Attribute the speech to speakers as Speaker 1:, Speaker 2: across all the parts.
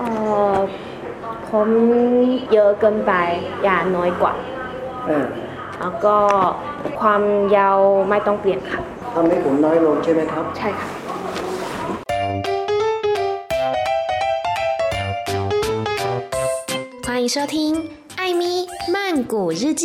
Speaker 1: 呃，ผมเยอะเกินไปอย่าน้อยกว่า
Speaker 2: เออ
Speaker 1: แล้วก็ความยาวไม่ต้องเปลี่ยนค่ะ
Speaker 2: ทำให้ผมน้อยลงใช่ไหมครับ
Speaker 1: ใช่ค่ะ
Speaker 3: 欢迎收听《艾咪曼谷日
Speaker 1: 记》。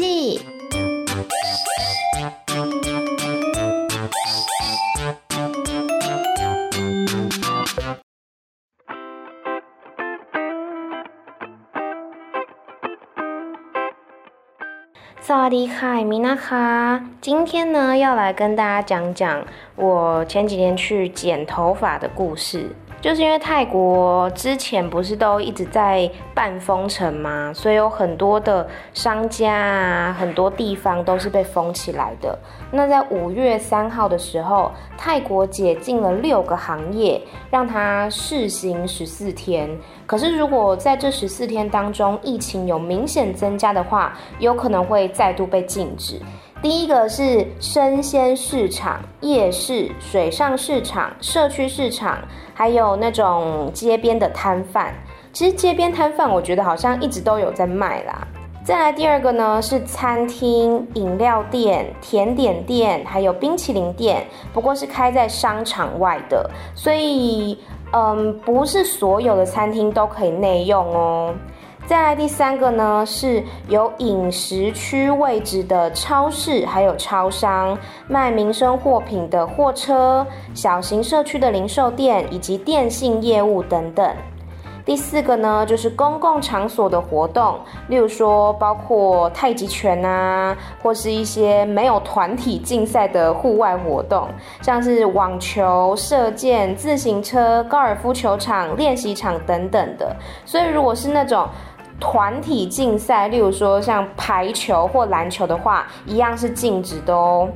Speaker 1: 迪卡，米娜卡，今天呢要来跟大家讲讲我前几天去剪头发的故事。就是因为泰国之前不是都一直在办封城吗？所以有很多的商家啊，很多地方都是被封起来的。那在五月三号的时候，泰国解禁了六个行业，让它试行十四天。可是如果在这十四天当中疫情有明显增加的话，有可能会再度被禁止。第一个是生鲜市场、夜市、水上市场、社区市场，还有那种街边的摊贩。其实街边摊贩，我觉得好像一直都有在卖啦。再来第二个呢，是餐厅、饮料店、甜点店，还有冰淇淋店，不过是开在商场外的，所以嗯，不是所有的餐厅都可以内用哦。再来第三个呢，是有饮食区位置的超市，还有超商卖民生货品的货车、小型社区的零售店以及电信业务等等。第四个呢，就是公共场所的活动，例如说包括太极拳啊，或是一些没有团体竞赛的户外活动，像是网球、射箭、自行车、高尔夫球场、练习场等等的。所以如果是那种团体竞赛，例如说像排球或篮球的话，一样是禁止的哦。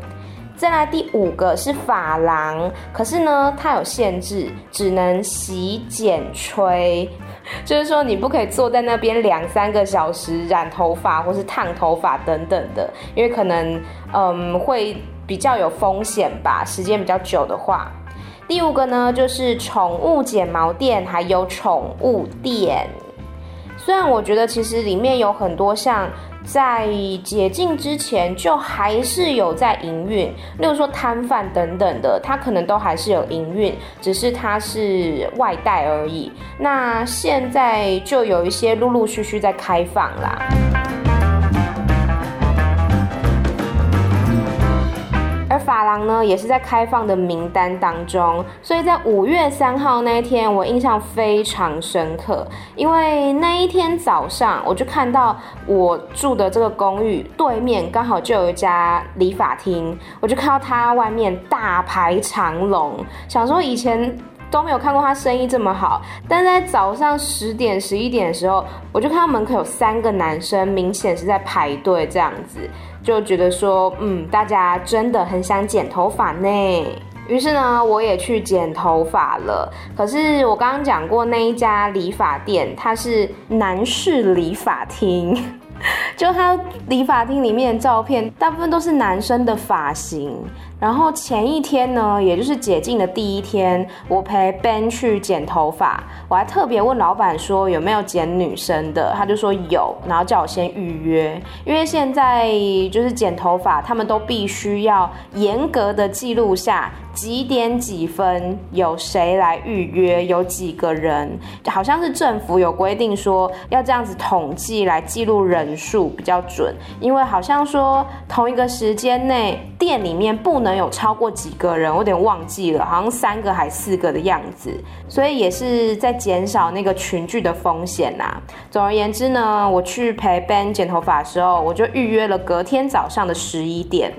Speaker 1: 再来第五个是发廊，可是呢，它有限制，只能洗、剪、吹，就是说你不可以坐在那边两三个小时染头发或是烫头发等等的，因为可能嗯会比较有风险吧，时间比较久的话。第五个呢，就是宠物剪毛店，还有宠物店。虽然我觉得其实里面有很多像在解禁之前就还是有在营运，例如说摊贩等等的，它可能都还是有营运，只是它是外带而已。那现在就有一些陆陆续续在开放啦。而发廊呢，也是在开放的名单当中，所以在五月三号那一天，我印象非常深刻，因为那一天早上，我就看到我住的这个公寓对面刚好就有一家理发厅，我就看到它外面大排长龙，想说以前都没有看过他生意这么好，但在早上十点十一点的时候，我就看到门口有三个男生，明显是在排队这样子。就觉得说，嗯，大家真的很想剪头发呢。于是呢，我也去剪头发了。可是我刚刚讲过那一家理发店，它是男士理发厅。就他理发厅里面的照片，大部分都是男生的发型。然后前一天呢，也就是解禁的第一天，我陪 Ben 去剪头发，我还特别问老板说有没有剪女生的，他就说有，然后叫我先预约，因为现在就是剪头发，他们都必须要严格的记录下几点几分有谁来预约，有几个人，好像是政府有规定说要这样子统计来记录人数比较准，因为好像说同一个时间内店里面不能有超过几个人，我有点忘记了，好像三个还四个的样子，所以也是在减少那个群聚的风险呐。总而言之呢，我去陪 Ben 剪头发的时候，我就预约了隔天早上的十一点。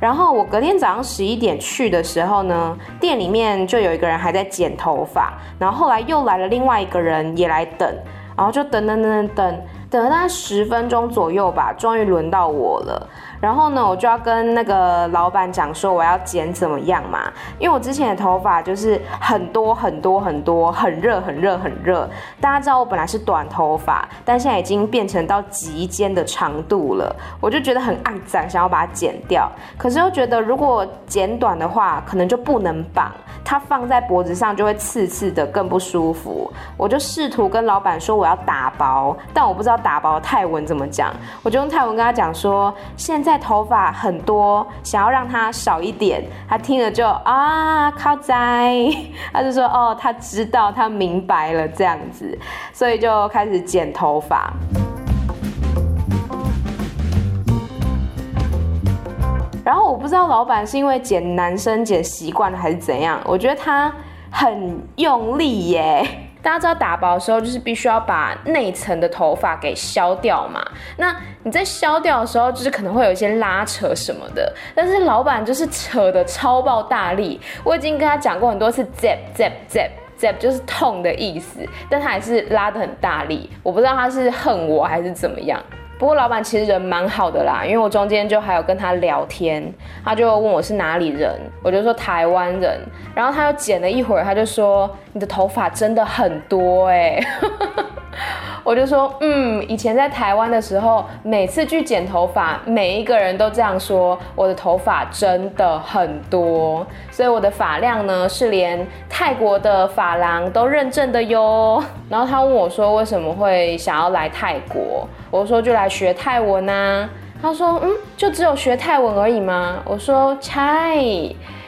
Speaker 1: 然后我隔天早上十一点去的时候呢，店里面就有一个人还在剪头发，然后后来又来了另外一个人也来等，然后就等等等等等。等了大概十分钟左右吧，终于轮到我了。然后呢，我就要跟那个老板讲说我要剪怎么样嘛，因为我之前的头发就是很多很多很多，很热很热很热。大家知道我本来是短头发，但现在已经变成到及肩的长度了，我就觉得很肮脏，想要把它剪掉。可是又觉得如果剪短的话，可能就不能绑，它放在脖子上就会刺刺的，更不舒服。我就试图跟老板说我要打薄，但我不知道打薄泰文怎么讲，我就用泰文跟他讲说现在。现在头发很多，想要让它少一点。他听了就啊，靠在，他就说哦，他知道，他明白了这样子，所以就开始剪头发。然后我不知道老板是因为剪男生剪习惯了还是怎样，我觉得他很用力耶。大家知道打薄的时候，就是必须要把内层的头发给削掉嘛。那你在削掉的时候，就是可能会有一些拉扯什么的。但是老板就是扯的超爆大力，我已经跟他讲过很多次，zap zap zap zap 就是痛的意思，但他还是拉的很大力。我不知道他是恨我还是怎么样。不过老板其实人蛮好的啦，因为我中间就还有跟他聊天，他就问我是哪里人，我就说台湾人，然后他又剪了一会儿，他就说你的头发真的很多欸。我就说，嗯，以前在台湾的时候，每次去剪头发，每一个人都这样说，我的头发真的很多，所以我的发量呢是连泰国的发廊都认证的哟。然后他问我说，为什么会想要来泰国？我说就来学泰文啊。他说，嗯，就只有学泰文而已吗？我说，猜，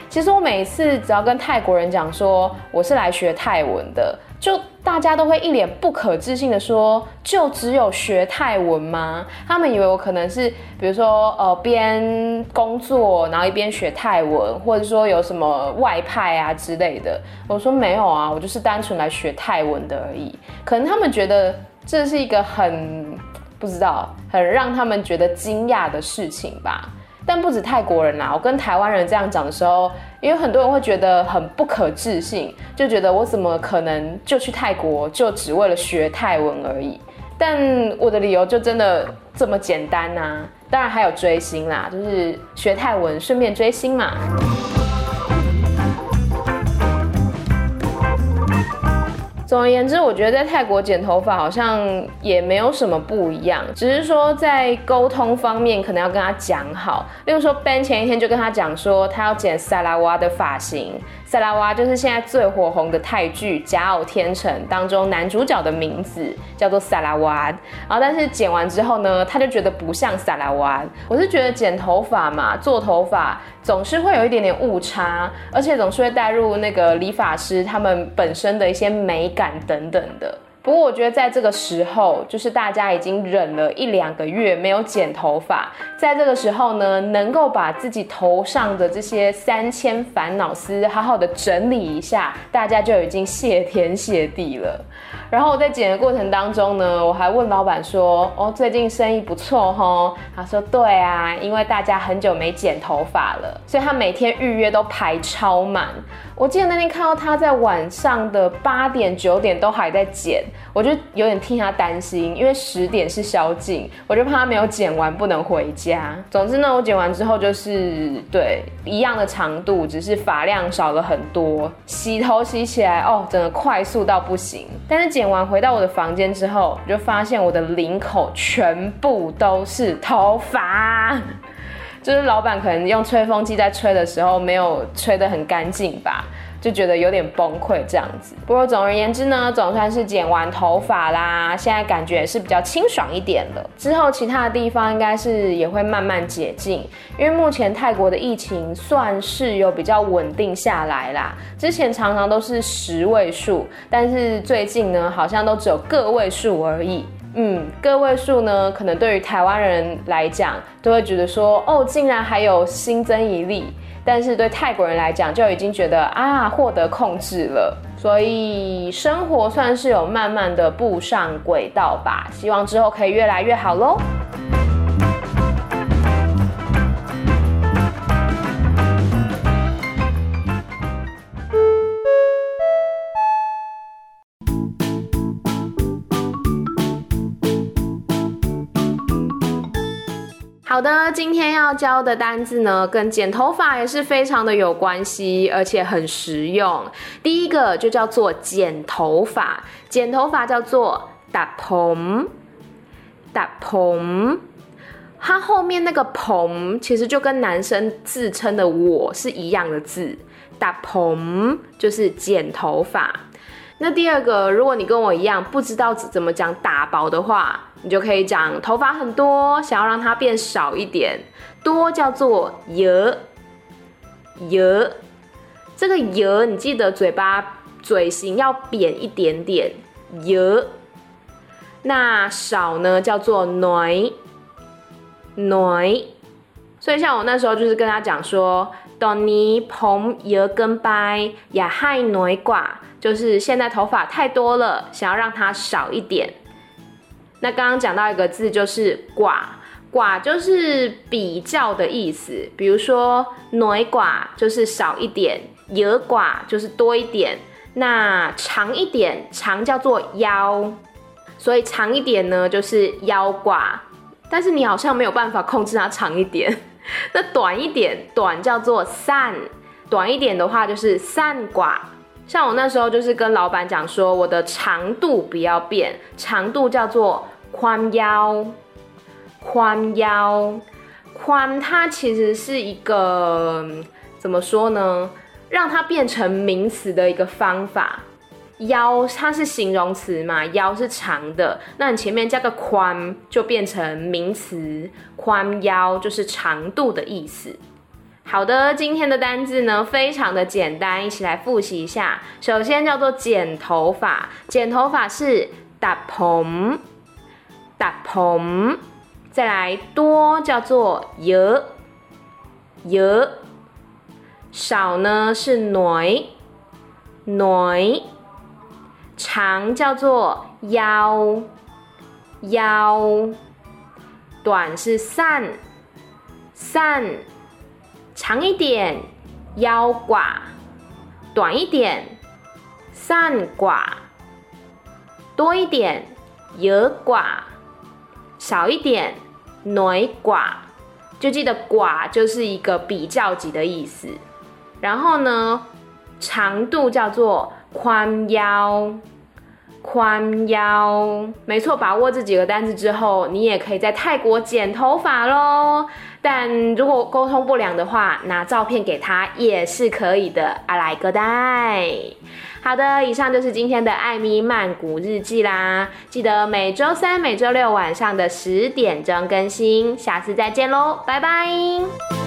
Speaker 1: 其实我每次只要跟泰国人讲说我是来学泰文的，就。大家都会一脸不可置信的说：“就只有学泰文吗？”他们以为我可能是，比如说，呃，边工作然后一边学泰文，或者说有什么外派啊之类的。我说没有啊，我就是单纯来学泰文的而已。可能他们觉得这是一个很不知道，很让他们觉得惊讶的事情吧。但不止泰国人啦，我跟台湾人这样讲的时候，也有很多人会觉得很不可置信，就觉得我怎么可能就去泰国就只为了学泰文而已？但我的理由就真的这么简单呐？当然还有追星啦，就是学泰文顺便追星嘛。总而言之，我觉得在泰国剪头发好像也没有什么不一样，只是说在沟通方面可能要跟他讲好。例如说，Ben 前一天就跟他讲说，他要剪萨拉哇的发型。萨拉哇就是现在最火红的泰剧《假偶天成》当中男主角的名字，叫做萨拉哇。然后，但是剪完之后呢，他就觉得不像萨拉哇。我是觉得剪头发嘛，做头发总是会有一点点误差，而且总是会带入那个理发师他们本身的一些美感等等的。不过我觉得在这个时候，就是大家已经忍了一两个月没有剪头发，在这个时候呢，能够把自己头上的这些三千烦恼丝好好的整理一下，大家就已经谢天谢地了。然后我在剪的过程当中呢，我还问老板说：“哦，最近生意不错吼？”他说：“对啊，因为大家很久没剪头发了，所以他每天预约都排超满。”我记得那天看到他在晚上的八点九点都还在剪，我就有点替他担心，因为十点是宵禁，我就怕他没有剪完不能回家。总之呢，我剪完之后就是对一样的长度，只是发量少了很多。洗头洗起来哦，整个快速到不行。但是剪完回到我的房间之后，就发现我的领口全部都是头发。就是老板可能用吹风机在吹的时候没有吹得很干净吧，就觉得有点崩溃这样子。不过总而言之呢，总算是剪完头发啦，现在感觉也是比较清爽一点了。之后其他的地方应该是也会慢慢解禁，因为目前泰国的疫情算是有比较稳定下来啦。之前常常都是十位数，但是最近呢，好像都只有个位数而已。嗯，个位数呢，可能对于台湾人来讲，都会觉得说，哦，竟然还有新增一例。但是对泰国人来讲，就已经觉得啊，获得控制了。所以生活算是有慢慢的步上轨道吧。希望之后可以越来越好喽。好的，今天要教的单字呢，跟剪头发也是非常的有关系，而且很实用。第一个就叫做剪头发，剪头发叫做打蓬，打蓬。它后面那个蓬其实就跟男生自称的我是一样的字，打蓬就是剪头发。那第二个，如果你跟我一样不知道怎么讲打薄的话，你就可以讲头发很多，想要让它变少一点，多叫做油油。这个油你记得嘴巴嘴型要扁一点点，油。那少呢叫做奶奶。所以像我那时候就是跟他讲说，当你蓬油跟白也害奶寡。就是现在头发太多了，想要让它少一点。那刚刚讲到一个字，就是“寡”，“寡”就是比较的意思。比如说“奶寡”就是少一点，“野寡”就是多一点。那长一点，长叫做腰，所以长一点呢就是腰寡。但是你好像没有办法控制它长一点。那短一点，短叫做散，短一点的话就是散寡。像我那时候就是跟老板讲说，我的长度不要变，长度叫做宽腰，宽腰，宽它其实是一个怎么说呢？让它变成名词的一个方法。腰它是形容词嘛，腰是长的，那你前面加个宽就变成名词，宽腰就是长度的意思。好的，今天的单字呢，非常的简单，一起来复习一下。首先叫做剪头发，剪头发是打蓬，打蓬。再来多叫做油，油。少呢是奶，奶。长叫做腰，腰。短是散，散。长一点，腰寡；短一点，散寡；多一点，油寡；少一点，奶寡。就记得“寡”就是一个比较级的意思。然后呢，长度叫做宽腰。宽腰，没错，把握这几个单字之后，你也可以在泰国剪头发喽。但如果沟通不良的话，拿照片给他也是可以的。阿来个带。好的，以上就是今天的艾米曼谷日记啦。记得每周三、每周六晚上的十点钟更新。下次再见喽，拜拜。